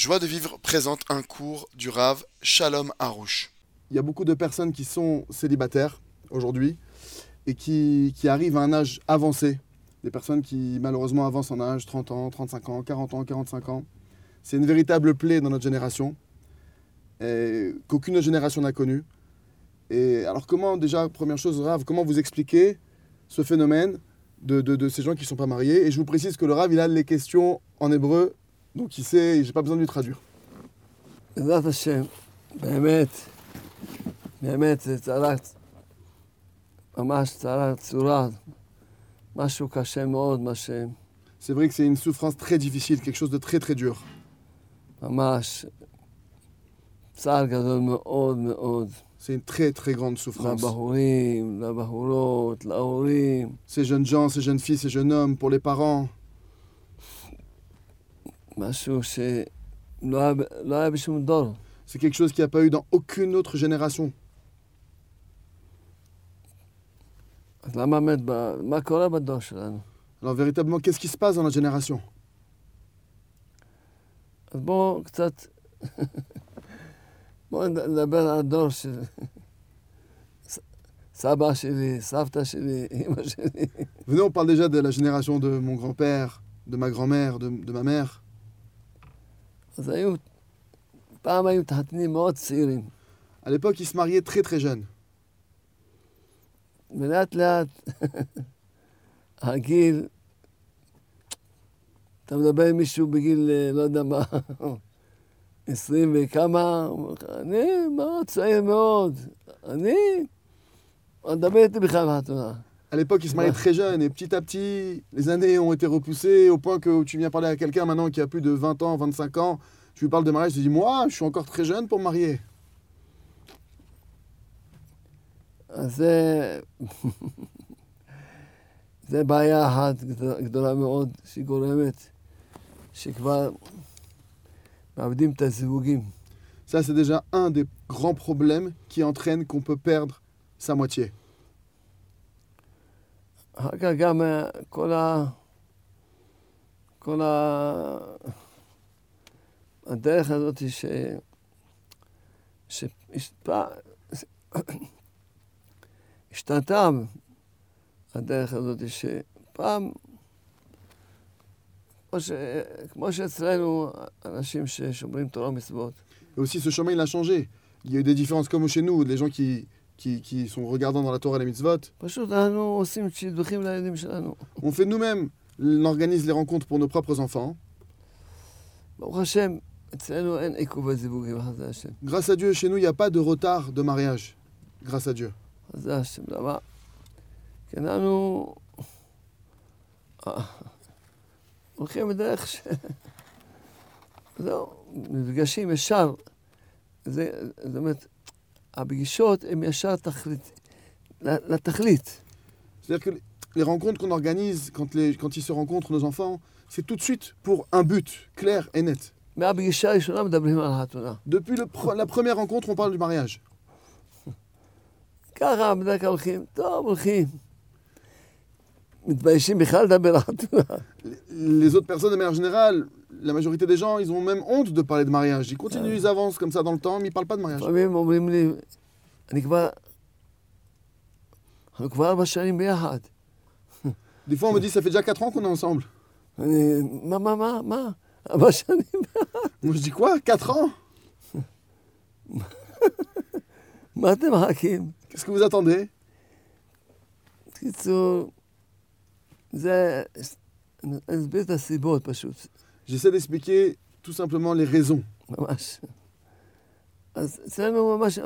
Joie de vivre présente un cours du Rav Shalom Harouche. Il y a beaucoup de personnes qui sont célibataires aujourd'hui et qui, arrivent à un âge avancé. Des personnes qui malheureusement avancent en âge 30 ans, 35 ans, 40 ans, 45 ans. C'est une véritable plaie dans notre génération qu'aucune génération n'a connue. Et alors comment déjà, première chose, Rav, comment vous expliquez ce phénomène de, de- de ces gens qui ne sont pas mariés? Et je vous précise que le Rav, il a les questions en hébreu, donc il sait, j'ai pas besoin de lui traduire. בעזרת השם, באמת, באמת זה צרת, ממש צרת צורה, משהו קשה מאוד, מה C'est vrai que c'est une souffrance très difficile, quelque chose de très très dur. שממש צער גדול מאוד מאוד, C'est une très très grande souffrance. לבחורים, לבחורות, להורים, Ces jeunes gens, ces jeunes filles, ces jeunes hommes, pour les parents, c'est quelque chose qu'il n'y a pas eu dans aucune autre génération. Alors véritablement, qu'est-ce qui se passe dans la génération? Bon, Venez, on parle déjà de la génération de mon grand-père, de ma grand-mère, de, de ma mère. אז היו, פעם היו מתחתנים מאוד צעירים, À l'époque, ils se mariaient très très jeunes. ולאט לאט הגיל, אתה מדבר עם מישהו בגיל, אה, לא יודע מה, עשרים וכמה, הוא אומר לך, אני מאוד צעיר מאוד, אני, הוא מדבר איתי בכלל בחתונה. À l'époque, ils se mariaient Ouais. très jeunes et petit à petit, les années ont été repoussées au point que tu viens parler à quelqu'un maintenant qui a plus de 20 ans, 25 ans. Tu lui parles de mariage, tu dis Moi, je suis encore très jeune pour me marier. אז זה, זה בעיה אחת גדולה- גדולה מאוד, שגורמת שכבר מאבדים את הזיווגים. Ça, c'est déjà un des grands problèmes qui entraîne qu'on peut perdre sa moitié. אחר כך גם אה, כל ה... כל ה... הדרך הזאת ש... ש... השפע... השתנתה הדרך הזאת שפעם, כמו, ש... כמו שאצלנו אנשים ששומרים תורה ומצוות, Et aussi, ce chemin, il a changé. Il y a eu des différences comme chez nous, les gens qui, qui, sont regardants dans la Torah et les mitzvot. On fait nous-mêmes, on organise les rencontres pour nos propres enfants. Grâce à Dieu, chez nous, il n'y a pas de retard de mariage. Grâce à Dieu. הפגישות הן ישר תכלית, לתכלית. C'est-à-dire que les rencontres qu'on organise, quand, les, quand ils se rencontrent, nos enfants, c'est tout de suite pour un but clair et net. מהפגישה הראשונה מדברים על החתונה. Depuis le pre- la première rencontre, on parle du mariage. ככה בדרך כלל הולכים, טוב, הולכים. מתביישים בכלל לדבר על חתונה. Les autres personnes, de manière générale, la majorité des gens, ils ont même honte de parler de mariage. Ils continuent, ils avancent comme ça dans le temps, mais ils ne parlent pas de mariage. לפעמים אומרים לי, אני כבר, אנחנו כבר ארבע שנים ביחד. Des fois, on me dit, ça fait déjà 4 ans qu'on est ensemble. אני, מה, מה, מה, מה? ארבע שנים? Moi, je dis quoi 4 ans מה אתם מחכים? Qu'est-ce que vous attendez בקיצור, זה, אני אסביר את הסיבות פשוט, J'essaie d'expliquer tout simplement les raisons. ממש. אז אצלנו ממש,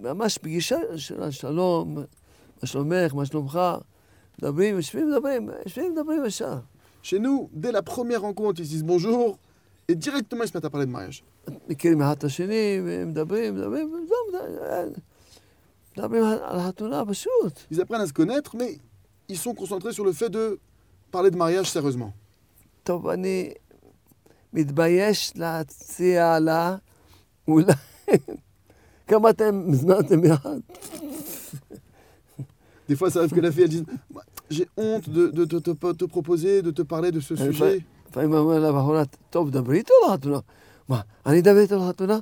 ממש פגישה של השלום, מה שלומך, מה שלומך, מדברים, יושבים, מדברים, יושבים, מדברים ישר. Chez nous, dès la première rencontre, ils se disent bonjour et directement ils se mettent à parler de mariage. מכירים אחד את השני, ומדברים, מדברים, וזהו, מדברים על על החתונה פשוט. Ils apprennent à se connaître, mais ils sont concentrés sur le fait de parler de mariage sérieusement. טוב, אני מתבייש להציע לה, אולי, כמה אתם, מזמן אתם ביחד? Des fois, ça arrive que la fille, elle dise Moi, J'ai honte de, de te, te- te proposer, de te parler de ce Elle sujet. לפעמים אומר לבחורה, טוב, דברי איתו לחתונה. מה, אני אדבר איתו לחתונה?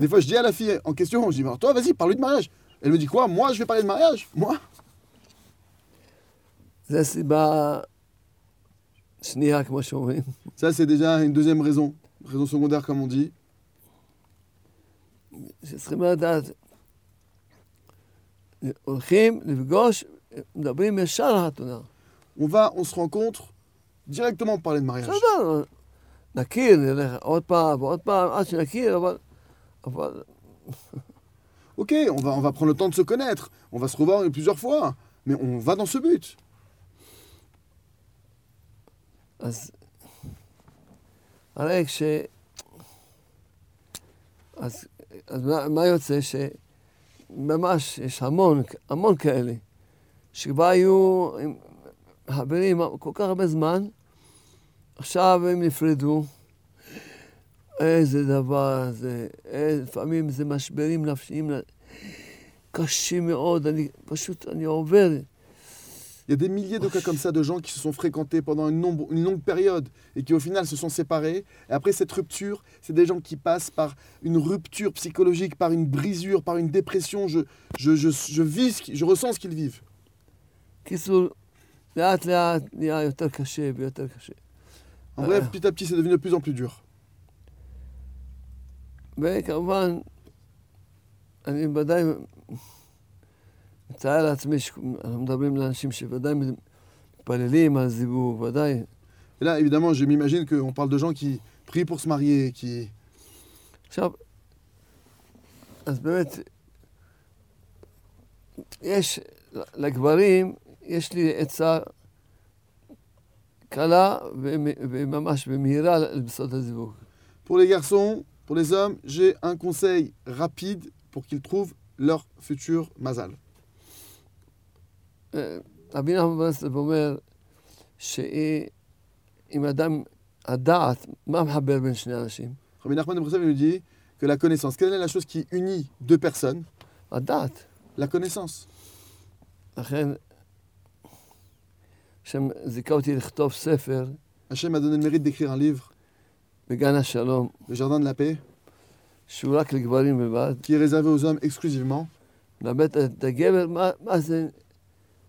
Des fois, je dis à la fille en question, je dis, alors toi, vas-y, parle-lui de mariage. Elle me dit quoi Moi, je vais parler de mariage Moi זו סיבה שנייה, כמו שאומרים. Ça, c'est déjà une deuxième raison, raison secondaire, comme on dit. On va, on se rencontre directement pour parler de mariage. Ok, on va, on va prendre le temps de se connaître, on va se revoir plusieurs fois, mais on va dans ce but. אז הרי כש... אז, אז מה, מה יוצא? שממש יש המון, המון כאלה, שכבר היו עם חברים כל כך הרבה זמן, עכשיו הם נפרדו. איזה דבר זה, איזה, לפעמים זה משברים נפשיים קשים מאוד, אני פשוט, אני עובר. Il y a des milliers de cas comme ça de gens qui se sont fréquentés pendant une, nombre, une longue période et qui au final se sont séparés. Et après cette rupture, c'est des gens qui passent par une rupture psychologique, par une brisure, par une dépression. Je, je, je, je vis, je ressens ce qu'ils vivent. En vrai, petit à petit, c'est devenu de plus en plus dur. Mais מתאר לעצמי שאנחנו מדברים לאנשים שוודאי מתפללים על זיווג, ודאי. Et là, évidemment, je m'imagine qu'on parle de gens qui prient pour se marier, qui... עכשיו, אז באמת, יש, לגברים, יש לי עצה קלה ומ- וממש במהירה לבסוד הזיווג. Pour les garçons, pour les hommes, j'ai un conseil rapide pour qu'ils trouvent leur futur mazal. רבי נחמן ברסלב אומר שאם אדם, הדעת, מה מחבר בין שני אנשים? Rabbi Nachman de Breslev nous dit que la connaissance, quelle est la chose qui unit deux personnes הדעת. La connaissance. לכן, השם זיכה אותי לכתוב ספר Hachem m'a donné le mérite d'écrire un livre, בגן השלום, Le Jardin de la Paix, שהוא רק לגברים בלבד, qui est réservé aux hommes exclusivement. מלמד את הגבר מה, מה, זה,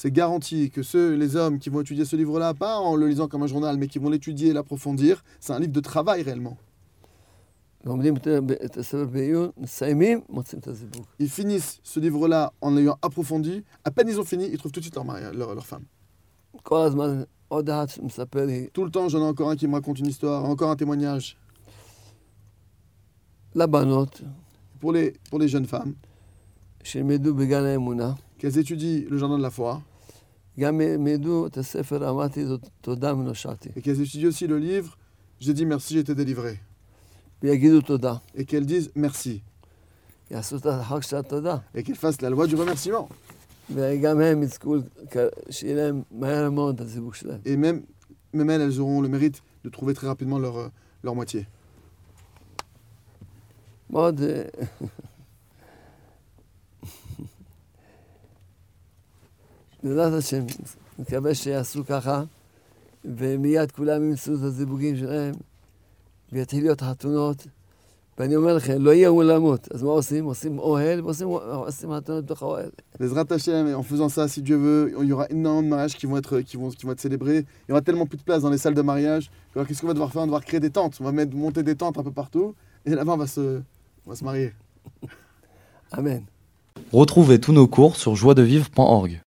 c'est garanti que ceux, les hommes qui vont étudier ce livre-là, pas en le lisant comme un journal, mais qui vont l'étudier, et l'approfondir, c'est un livre de travail réellement. Ils finissent ce livre-là en l'ayant approfondi. À peine ils ont fini, ils trouvent tout de suite leur, mari, leur, femme. Tout le temps, j'en ai encore un qui me raconte une histoire, encore un témoignage. La banote. Pour les, pour les jeunes femmes. Qu'elles étudient le jardin de la foi. גם ילמדו את הספר, אמרתי זאת, תודה ונושעתי, et qu'elles étudient aussi le livre J'ai dit merci, j'ai été délivré. ויגידו תודה. Et qu'elles disent merci. יעשו את החג של התודה. Et qu'elles fassent la loi du remerciement. וגם הם יזכו, כ- שיהיה להם מהר מאוד את הזיווג שלהם. Et même, même elles, elles auront le mérite de trouver très rapidement leur, euh, leur moitié. מאוד... בעזרת השם, מקווה שיעשו ככה, ומיד כולם ימצאו את הזיווגים שלהם, ויתחיל להיות חתונות. ואני אומר לכם, לא יהיה אולמות. אז מה עושים? עושים אוהל, ועושים עושים חתונות בתוך האוהל. Les Hashem, et en faisant ça, si Dieu veut, il y aura énormément de mariages qui vont être, qui vont, qui vont être célébrés. Il y aura tellement plus de place dans les salles de mariage. Alors qu'est-ce qu'on va devoir faire On va devoir créer des tentes. On va mettre, monter des tentes un peu partout. Et là-bas, on va se, on va se marier. אמן. Retrouvez tous nos cours sur joiedevivre.org.